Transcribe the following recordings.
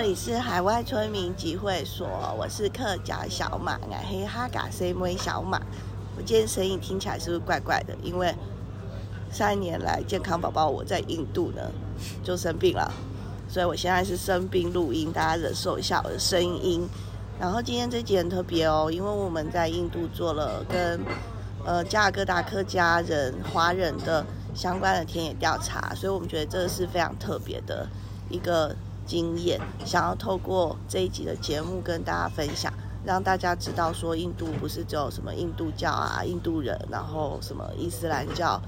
这里是海外村民集会所，我是客家小马，俺黑哈嘎 C 妹小马。我今天声音听起来是不是怪怪的？因为三年来健康宝宝我在印度呢 就生病了，所以我现在是生病录音，大家忍受一下我的声音。然后今天这集很特别哦，因为我们在印度做了跟呃加尔各答客家人、华人的相关的田野调查，所以我们觉得这是非常特别的一个经验，想要透过这一集的节目跟大家分享，让大家知道说印度不是只有什么印度教啊、印度人，然后什么伊斯兰教、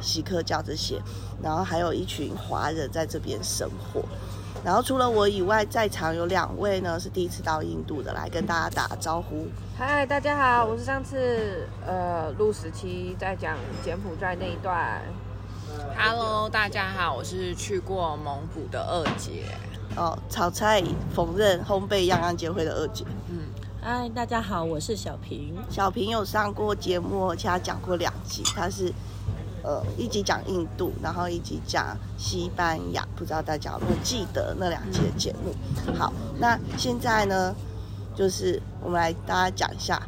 锡克教这些，然后还有一群华人在这边生活。然后除了我以外，在场有两位呢是第一次到印度的，来跟大家打招呼。嗨，大家好，我是上次呃录时期在讲柬埔寨那一段。Hello，大家好，我是去过蒙古的二姐。哦，炒菜、缝纫、烘焙样样皆会的二姐。嗯，嗨，大家好，我是小平。小平有上过节目，而且他讲过两集，他是。呃，一集讲印度，然后一集讲西班牙，不知道大家有没有记得那两集的节目？好，那现在呢，就是我们来大家讲一下，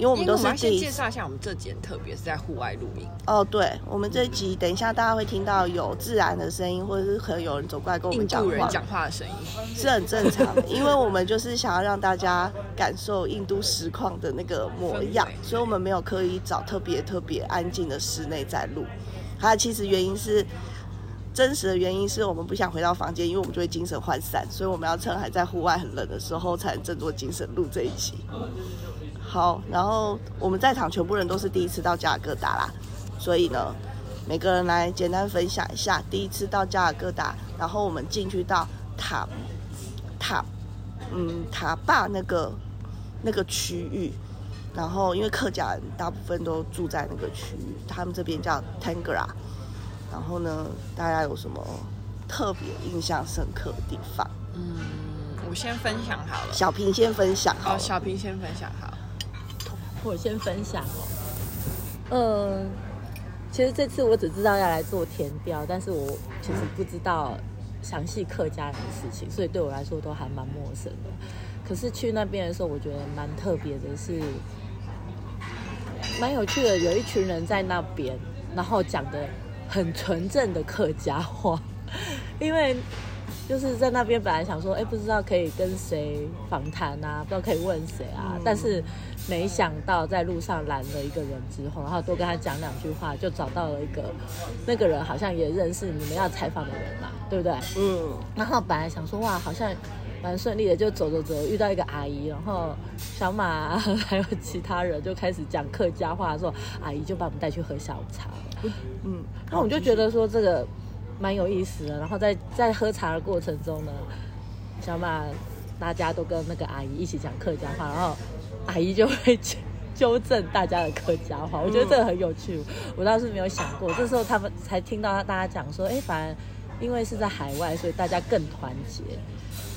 因为我们都是第一。先介绍一下，我们这集特别是在户外录音。哦，对，我们这集等一下大家会听到有自然的声音，或者是可能有人走过来跟我们讲话，人讲话的声音是很正常的，因为我们就是想要让大家感受印度实况的那个模样，所以我们没有刻意找特别特别安静的室内在录。还有其实原因是真实的原因是我们不想回到房间，因为我们就会精神涣散，所以我们要趁还在户外很冷的时候，才振作精神录这一集。好，然后我们在场全部人都是第一次到加尔各答啦，所以呢，每个人来简单分享一下第一次到加尔各答，然后我们进去到塔塔嗯塔坝那个那个区域。然后，因为客家人大部分都住在那个区域，他们这边叫 Tangra。然后呢，大家有什么特别印象深刻的地方？嗯，我先分享好了。小平先分享好。好，小平先分享好。我先分享哦。嗯，其实这次我只知道要来做田调，但是我其实不知道详细客家人的事情，所以对我来说都还蛮陌生的。可是去那边的时候，我觉得蛮特别的是。蛮有趣的，有一群人在那边，然后讲的很纯正的客家话，因为就是在那边本来想说，哎，不知道可以跟谁访谈啊，不知道可以问谁啊，嗯、但是没想到在路上拦了一个人之后，然后多跟他讲两句话，就找到了一个那个人好像也认识你们要采访的人嘛，对不对？嗯，然后本来想说，哇，好像。蛮顺利的，就走着走，遇到一个阿姨，然后小马 还有其他人就开始讲客家话的时候，阿姨就把我们带去喝下午茶。嗯，然后我就觉得说这个蛮有意思的。然后在在喝茶的过程中呢，小马大家都跟那个阿姨一起讲客家话，然后阿姨就会纠正大家的客家话。我觉得这个很有趣，我倒是没有想过。这时候他们才听到大家讲说，哎，反正因为是在海外，所以大家更团结。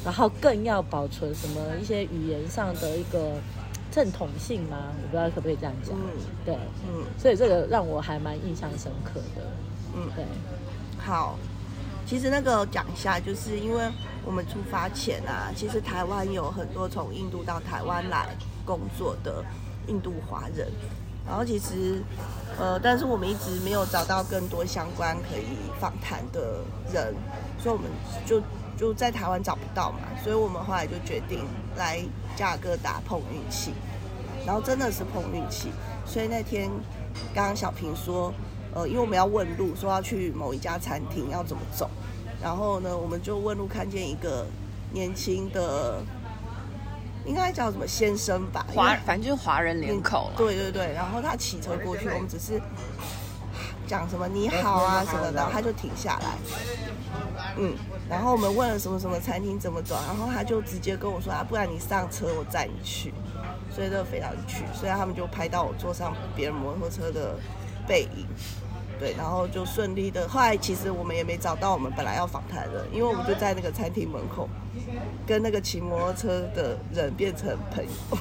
然后更要保存什么一些语言上的一个正统性吗？我不知道可不可以这样讲。嗯，对，嗯，所以这个让我还蛮印象深刻的。嗯，对。好，其实那个讲一下，就是因为我们出发前啊，其实台湾有很多从印度到台湾来工作的印度华人，然后其实呃，但是我们一直没有找到更多相关可以访谈的人，所以我们就。就在台湾找不到嘛，所以我们后来就决定来加尔各答碰运气，然后真的是碰运气。所以那天刚刚小平说，呃，因为我们要问路，说要去某一家餐厅要怎么走，然后呢，我们就问路，看见一个年轻的，应该叫什么先生吧，华，反正就是华人脸孔。对对对，然后他骑车过去，我们只是讲什么你好啊什么的，他就停下来，嗯。然后我们问了什么什么餐厅怎么走，然后他就直接跟我说啊，不然你上车，我载你去。所以这个非常去，所以他们就拍到我坐上别人摩托车的背影，对，然后就顺利的。后来其实我们也没找到我们本来要访谈的，因为我们就在那个餐厅门口，跟那个骑摩托车的人变成朋友，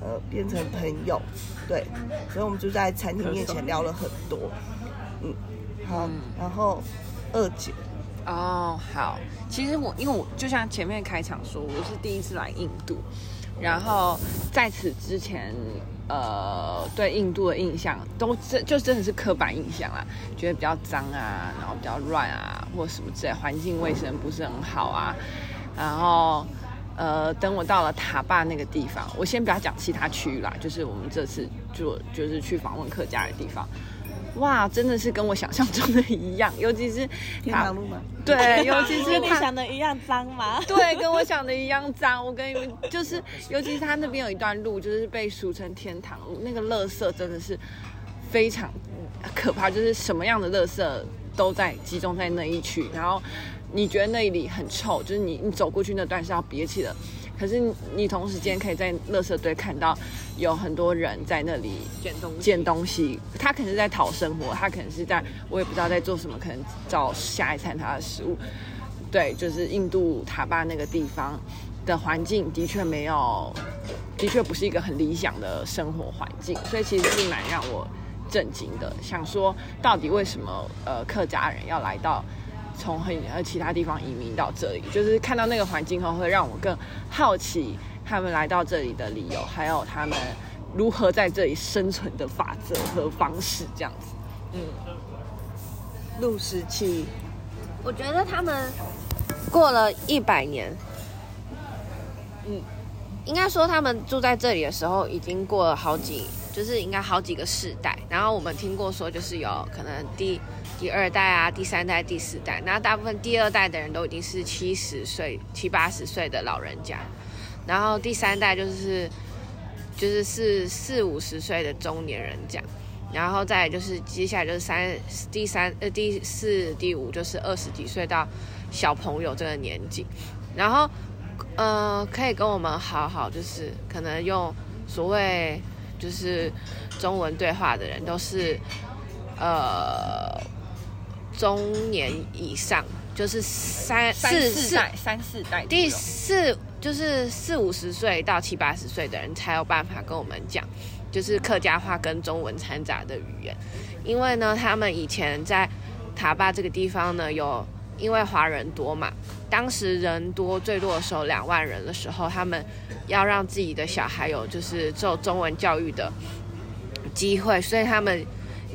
呃，变成朋友，对，所以我们就在餐厅面前聊了很多，嗯，好，然后二姐。哦，好，其实我因为我就像前面开场说，我是第一次来印度，然后在此之前，呃，对印度的印象都真就真的是刻板印象啦，觉得比较脏啊，然后比较乱啊，或什么之类，环境卫生不是很好啊，然后。呃，等我到了塔坝那个地方，我先不要讲其他区域啦，就是我们这次就就是去访问客家的地方，哇，真的是跟我想象中的一样，尤其是天堂路吗？对，尤其是跟你想的一样脏吗？对，跟我想的一样脏。我跟你们就是，尤其是他那边有一段路，就是被俗称天堂路，那个垃圾真的是非常可怕，就是什么样的垃圾都在集中在那一区，然后。你觉得那里很臭，就是你你走过去那段是要憋气的，可是你，同时间可以在垃圾堆看到有很多人在那里捡东西，捡东西，他可能是在讨生活，他可能是在我也不知道在做什么，可能找下一餐他的食物。对，就是印度塔巴那个地方的环境的确没有，的确不是一个很理想的生活环境，所以其实是蛮让我震惊的，想说到底为什么呃客家人要来到。从很呃其他地方移民到这里，就是看到那个环境后，会让我更好奇他们来到这里的理由，还有他们如何在这里生存的法则和方式，这样子。嗯，陆十七，我觉得他们过了一百年，嗯，应该说他们住在这里的时候，已经过了好几，就是应该好几个世代。然后我们听过说，就是有可能第。第二代啊，第三代、第四代，那大部分第二代的人都已经是七十岁、七八十岁的老人家，然后第三代就是就是是四五十岁的中年人这样，然后再就是接下来就是三第三呃第四第五就是二十几岁到小朋友这个年纪，然后呃可以跟我们好好就是可能用所谓就是中文对话的人都是呃。中年以上就是三四四代三四代，第四就是四五十岁到七八十岁的人才有办法跟我们讲，就是客家话跟中文掺杂的语言。因为呢，他们以前在塔坝这个地方呢，有因为华人多嘛，当时人多最多的时候两万人的时候，他们要让自己的小孩有就是受中文教育的机会，所以他们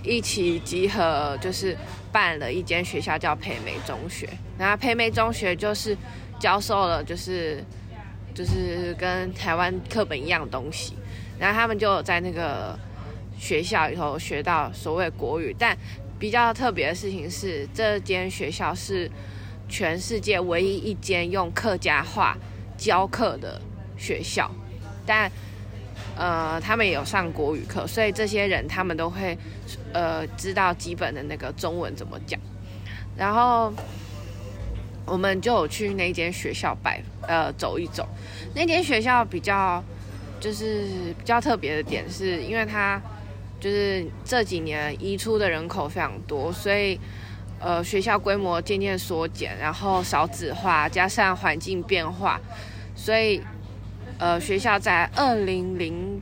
一起集合就是。办了一间学校叫培美中学，然后培美中学就是教授了，就是就是跟台湾课本一样的东西，然后他们就在那个学校里头学到所谓国语，但比较特别的事情是，这间学校是全世界唯一一间用客家话教课的学校，但。呃，他们也有上国语课，所以这些人他们都会，呃，知道基本的那个中文怎么讲。然后我们就有去那间学校拜，呃，走一走。那间学校比较就是比较特别的点是，是因为它就是这几年移出的人口非常多，所以呃，学校规模渐渐缩减，然后少子化，加上环境变化，所以。呃，学校在二零零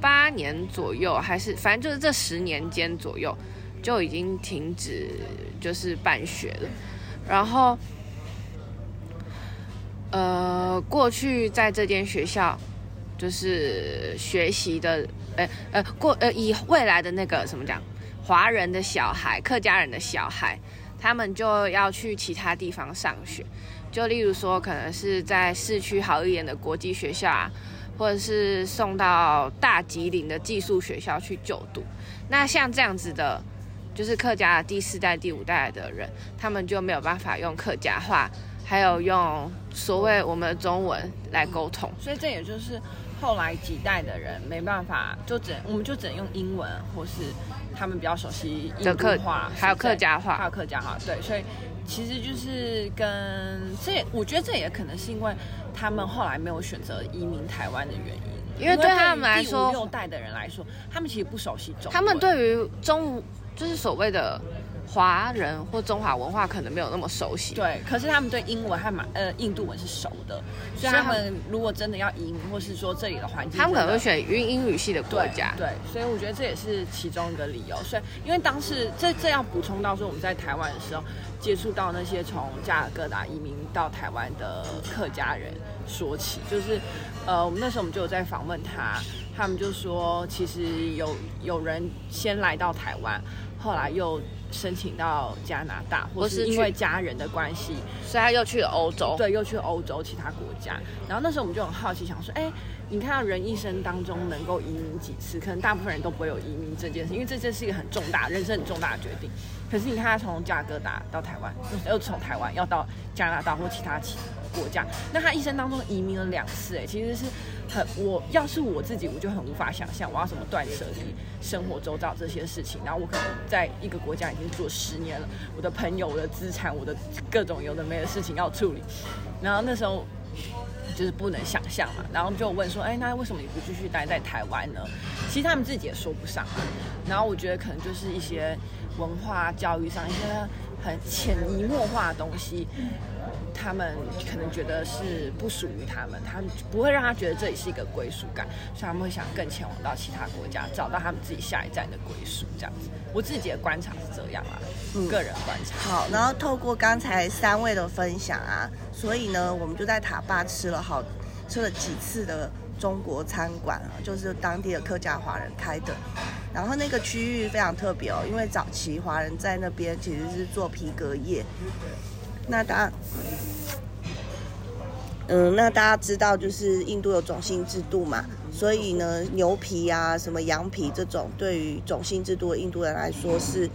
八年左右，还是反正就是这十年间左右，就已经停止就是办学了。然后，呃，过去在这间学校就是学习的，呃呃，过呃以未来的那个什么讲，华人的小孩、客家人的小孩，他们就要去其他地方上学。就例如说，可能是在市区好一点的国际学校啊，或者是送到大吉岭的寄宿学校去就读。那像这样子的，就是客家的第四代、第五代的人，他们就没有办法用客家话，还有用所谓我们的中文来沟通。所以这也就是后来几代的人没办法，就只能我们就只能用英文，或是他们比较熟悉的客话，还有客家话，还有客家话。对，所以。其实就是跟这，我觉得这也可能是因为他们后来没有选择移民台湾的原因，因为对他们来说，第五六代的人来说，他们其实不熟悉中文。他们对于中，就是所谓的华人或中华文化可能没有那么熟悉。对，可是他们对英文和马呃印度文是熟的，所以他们如果真的要移民，或是说这里的环境，他们可能会选英英语系的国家。对，对，所以我觉得这也是其中一个理由。所以因为当时这这要补充到说我们在台湾的时候接触到那些从加尔各答移民到台湾的客家人说起，就是呃我们那时候我们就有在访问他，他们就说其实有有人先来到台湾，后来又。申请到加拿大，或是因为家人的关系，所以他又去了欧洲。对，又去欧洲其他国家。然后那时候我们就很好奇，想说，哎，你看到人一生当中能够移民几次？可能大部分人都不会有移民这件事，因为这件是一个很重大、人生很重大的决定。可是你看他从加尔各答到台湾，又从台湾要到加拿大或其他其国家，那他一生当中移民了两次，哎，其实是。很，我要是我自己，我就很无法想象我要怎么断舍离生活周遭这些事情。然后我可能在一个国家已经做十年了，我的朋友、我的资产、我的各种有的没的事情要处理。然后那时候就是不能想象嘛，然后就问说：“哎，那为什么你不继续待在台湾呢？”其实他们自己也说不上来。然后我觉得可能就是一些文化教育上一些很潜移默化的东西。他们可能觉得是不属于他们，他们不会让他觉得这里是一个归属感，所以他们会想更前往到其他国家，找到他们自己下一站的归属。这样子，我自己的观察是这样啊，嗯，个人观察。好，然后透过刚才三位的分享啊，所以呢，我们就在塔坝吃了好吃了几次的中国餐馆啊，就是当地的客家华人开的。然后那个区域非常特别哦，因为早期华人在那边其实是做皮革业。那大家，嗯，那大家知道，就是印度有种姓制度嘛，所以呢，牛皮啊，什么羊皮这种，对于种姓制度的印度人来说是，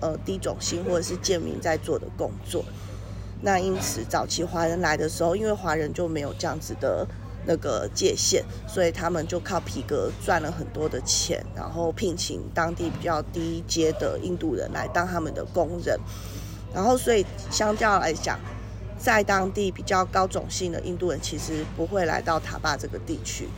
呃，低种姓或者是贱民在做的工作。那因此，早期华人来的时候，因为华人就没有这样子的那个界限，所以他们就靠皮革赚了很多的钱，然后聘请当地比较低阶的印度人来当他们的工人。然后，所以相较来讲，在当地比较高种姓的印度人其实不会来到塔坝这个地区。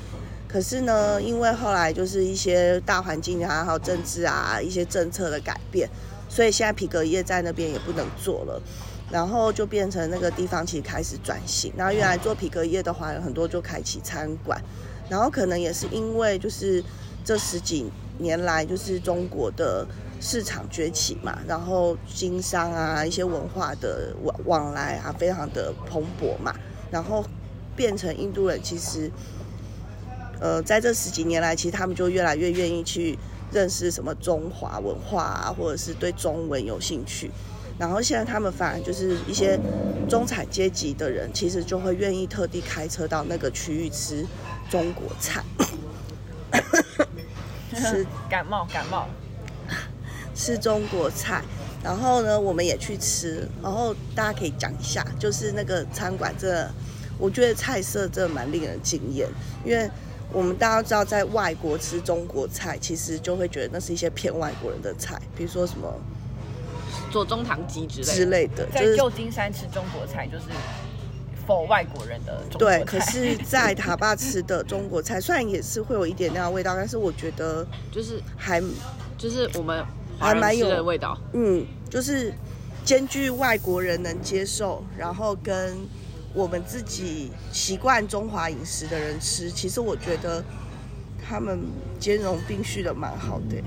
可是呢，因为后来就是一些大环境啊，还有政治啊，一些政策的改变，所以现在皮革业在那边也不能做了。然后就变成那个地方其实开始转型。然后原来做皮革业的华人很多就开启餐馆。然后可能也是因为就是这十几年来就是中国的。市场崛起嘛，然后经商啊，一些文化的往往来啊，非常的蓬勃嘛，然后变成印度人，其实，呃，在这十几年来，其实他们就越来越愿意去认识什么中华文化啊，或者是对中文有兴趣，然后现在他们反而就是一些中产阶级的人，其实就会愿意特地开车到那个区域吃中国菜，吃感冒感冒。吃中国菜，然后呢，我们也去吃，然后大家可以讲一下，就是那个餐馆，这我觉得菜色真的蛮令人惊艳，因为我们大家知道，在外国吃中国菜，其实就会觉得那是一些偏外国人的菜，比如说什么左宗棠鸡之类之类的。在旧金山吃中国菜，就是 for 外国人的中国菜。对，可是，在塔巴吃的中国菜，虽然也是会有一点那样的味道，但是我觉得就是还就是我们。还蛮有的味道，嗯，就是兼具外国人能接受，然后跟我们自己习惯中华饮食的人吃，其实我觉得他们兼容并蓄的蛮好的。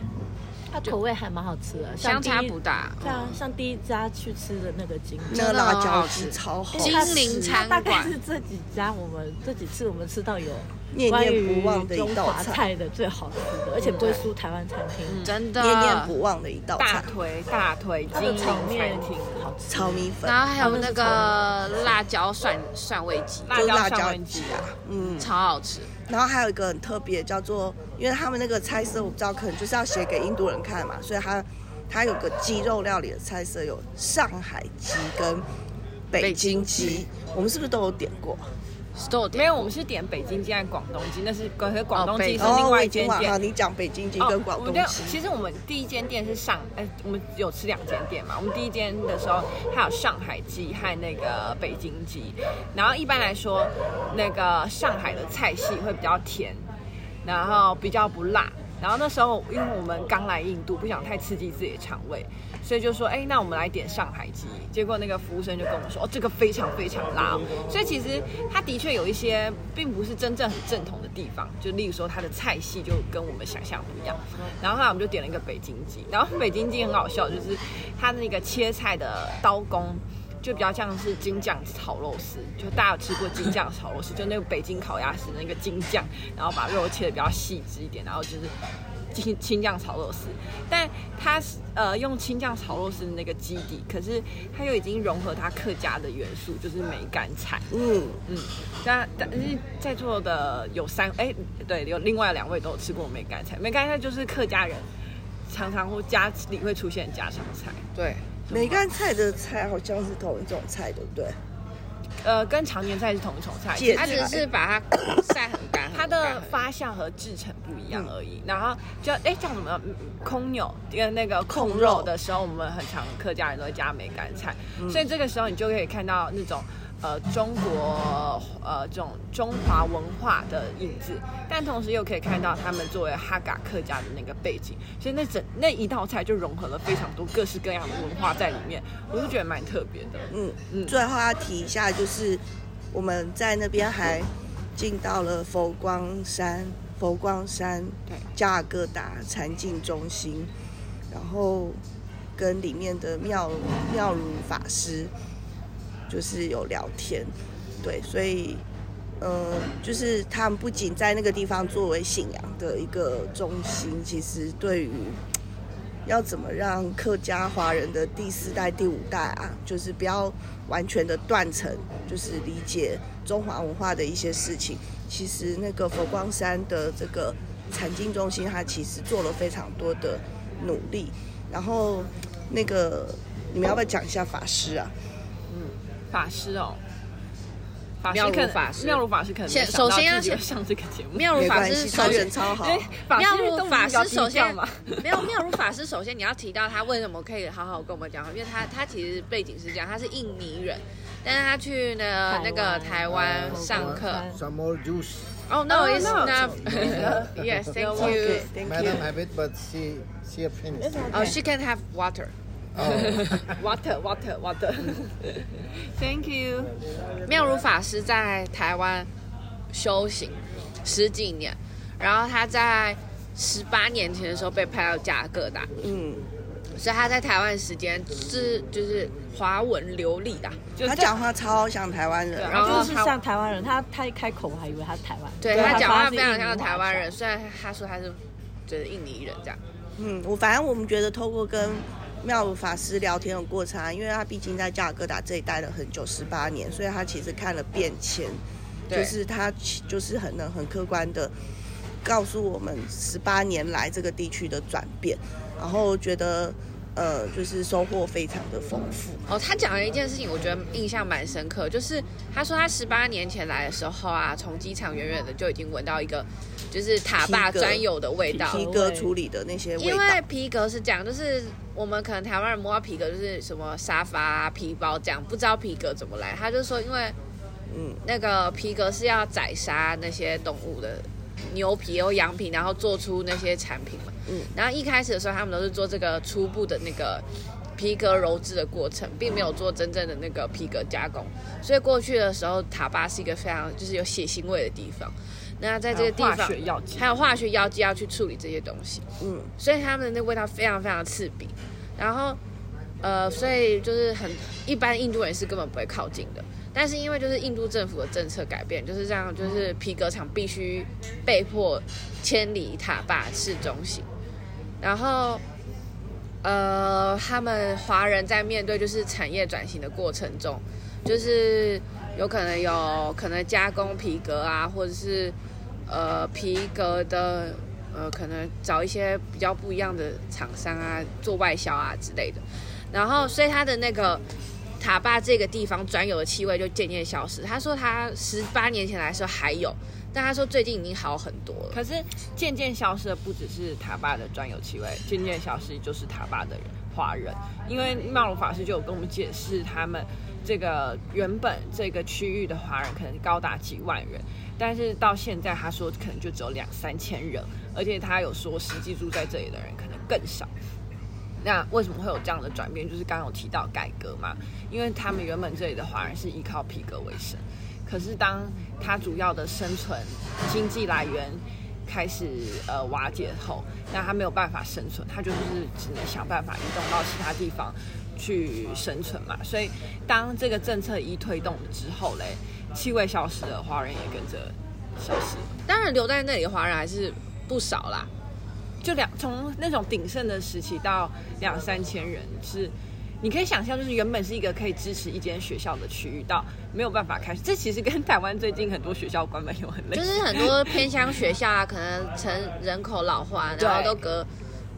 它口味还蛮好吃的，相差不大。对啊，像第一家去吃的那个金，那个辣椒好吃。超好。金陵餐馆，大概是这几家我们这几次我们吃到有。念念不忘的一道菜。的最好吃的，而且不会输台湾餐厅，真的。念念不忘的一道菜。大腿大腿，金陵炒面挺好吃，炒米粉，然后还有那个辣椒蒜蒜味鸡，辣椒蒜味鸡啊，嗯，超好吃。然后还有一个很特别，叫做，因为他们那个菜色我不知道，可能就是要写给印度人看嘛，所以他他有个鸡肉料理的菜色，有上海鸡跟北京鸡，我们是不是都有点过？没有，我们是点北京鸡和广东鸡，那是广广东鸡是另外一间店。哦、你讲北京鸡跟广东鸡、哦。其实我们第一间店是上，哎，我们有吃两间店嘛。我们第一间的时候，它有上海鸡和那个北京鸡。然后一般来说，那个上海的菜系会比较甜，然后比较不辣。然后那时候因为我们刚来印度，不想太刺激自己的肠胃，所以就说，哎，那我们来点上海鸡。结果那个服务生就跟我们说，哦，这个非常非常辣。所以其实它的确有一些并不是真正很正统的地方，就例如说它的菜系就跟我们想象不一样。然后后来我们就点了一个北京鸡，然后北京鸡很好笑，就是它那个切菜的刀工。就比较像是京酱炒肉丝，就大家有吃过京酱炒肉丝，就那个北京烤鸭时那个京酱，然后把肉切的比较细致一点，然后就是京青酱炒肉丝。但它是呃用青酱炒肉丝的那个基底，可是它又已经融合它客家的元素，就是梅干菜。嗯嗯，但但是在座的有三哎、欸、对，有另外两位都有吃过梅干菜，梅干菜就是客家人常常会家里会出现家常菜。对。梅干菜的菜好像是同一种菜，对不对？呃，跟常年菜是同一种菜，它只是把它 晒很干，它的发酵和制成不一样而已。嗯、然后就哎，叫什么空牛跟那个控肉的时候，我们很常客家人都会加梅干菜，嗯、所以这个时候你就可以看到那种。呃，中国呃这种中华文化的影子，但同时又可以看到他们作为哈嘎客家的那个背景，所以那整那一道菜就融合了非常多各式各样的文化在里面，我就觉得蛮特别的。嗯嗯。最后要提一下，就是我们在那边还进到了佛光山，佛光山对加尔各答禅境中心，然后跟里面的妙妙如法师。就是有聊天，对，所以，呃，就是他们不仅在那个地方作为信仰的一个中心，其实对于要怎么让客家华人的第四代、第五代啊，就是不要完全的断层，就是理解中华文化的一些事情，其实那个佛光山的这个禅净中心，它其实做了非常多的努力。然后，那个你们要不要讲一下法师啊？法师哦，法师妙如法师，妙如法师可能先首先要先上这个节目。妙如法师首先超好，妙如法师首先没有妙如法师首先你要提到他为什么可以好好跟我们讲，因为他他其实背景是这样，他是印尼人，但是他去呢那个台湾上课。Some more juice. Oh no, it's not. Yes, thank you. Madam have it, but she she finished. Oh, she can have water. Water, water, water. Thank you. 妙如法师在台湾修行十几年，然后他在十八年前的时候被派到加尔各答，嗯，所以他在台湾时间是就是华文流利的，就他讲话超像台湾人，然后就是像台湾人，他他一开口我还以为他是台湾，对，他讲话非常像台湾人，虽然他说他是就是印尼人这样，嗯，我反正我们觉得透过跟。妙如法师聊天的过程啊，因为他毕竟在加尔各答这里待了很久，十八年，所以他其实看了变迁，就是他就是很能很客观的告诉我们十八年来这个地区的转变，然后觉得呃就是收获非常的丰富。哦，他讲了一件事情，我觉得印象蛮深刻，就是他说他十八年前来的时候啊，从机场远远的就已经闻到一个就是塔坝专有的味道，皮革处理的那些味道。因为皮革是这样，就是。我们可能台湾人摸到皮革就是什么沙发啊、皮包这样，不知道皮革怎么来。他就说，因为嗯，那个皮革是要宰杀那些动物的牛皮或羊皮，然后做出那些产品嘛。嗯，然后一开始的时候，他们都是做这个初步的那个皮革鞣制的过程，并没有做真正的那个皮革加工。所以过去的时候，塔巴是一个非常就是有血腥味的地方。那在这个地方还有，化学药剂要去处理这些东西，嗯，所以他们的那味道非常非常刺鼻，然后，呃，所以就是很一般印度人是根本不会靠近的，但是因为就是印度政府的政策改变，就是这样，就是皮革厂必须被迫迁离塔坝市中心，然后，呃，他们华人在面对就是产业转型的过程中，就是有可能有可能加工皮革啊，或者是。呃，皮革的，呃，可能找一些比较不一样的厂商啊，做外销啊之类的。然后，所以他的那个塔坝这个地方专有的气味就渐渐消失。他说他十八年前来的时候还有，但他说最近已经好很多了。可是渐渐消失的不只是塔坝的专有气味，渐渐消失就是塔坝的人华人。因为妙如法师就有跟我们解释他们。这个原本这个区域的华人可能高达几万人，但是到现在他说可能就只有两三千人，而且他有说实际住在这里的人可能更少。那为什么会有这样的转变？就是刚刚有提到改革嘛，因为他们原本这里的华人是依靠皮革为生，可是当他主要的生存经济来源开始呃瓦解后，那他没有办法生存，他就是只能想办法移动到其他地方去生存嘛。所以当这个政策一推动之后嘞，气味消失了，华人也跟着消失。当然留在那里的华人还是不少啦。就两从那种鼎盛的时期到两三千人，是你可以想象，就是原本是一个可以支持一间学校的区域，到没有办法开始。这其实跟台湾最近很多学校关门有很类似，就是很多偏乡学校啊，可能成人口老化，然后都隔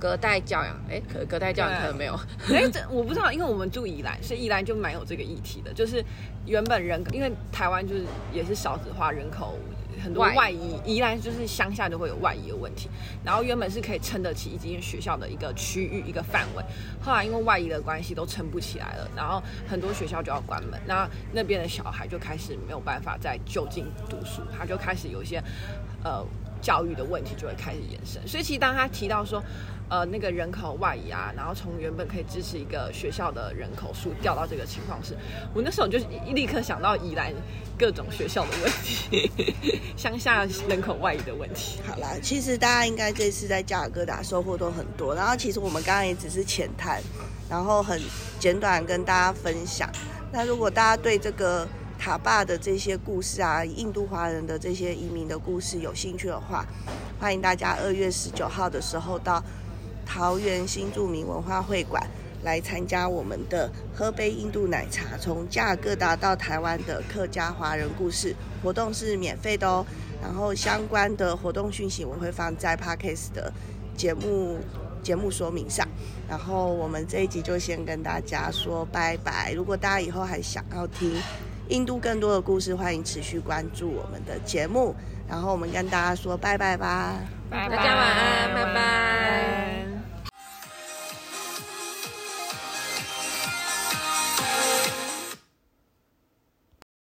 隔代教养。哎，隔隔代教养可能没有。哎，这我不知道，因为我们住宜兰，所以宜兰就蛮有这个议题的，就是原本人因为台湾就是也是少子化人口。很多外移，宜兰就是乡下就会有外移的问题。然后原本是可以撑得起一间学校的一个区域、一个范围，后来因为外移的关系都撑不起来了，然后很多学校就要关门，那那边的小孩就开始没有办法再就近读书，他就开始有一些呃教育的问题就会开始延伸。所以其实当他提到说，呃，那个人口外移啊，然后从原本可以支持一个学校的人口数掉到这个情况是，我那时候就立刻想到宜兰各种学校的问题，乡下人口外移的问题。好啦，其实大家应该这次在加尔各答收获都很多，然后其实我们刚刚也只是浅谈，然后很简短跟大家分享。那如果大家对这个塔巴的这些故事啊，印度华人的这些移民的故事有兴趣的话，欢迎大家二月十九号的时候到。桃园新住民文化会馆来参加我们的喝杯印度奶茶，从加尔各答到台湾的客家华人故事活动是免费的哦。然后相关的活动讯息我会放在 Podcast 的节目节目说明上。然后我们这一集就先跟大家说拜拜。如果大家以后还想要听印度更多的故事，欢迎持续关注我们的节目。然后我们跟大家说拜拜吧，拜拜，大家晚安，拜拜。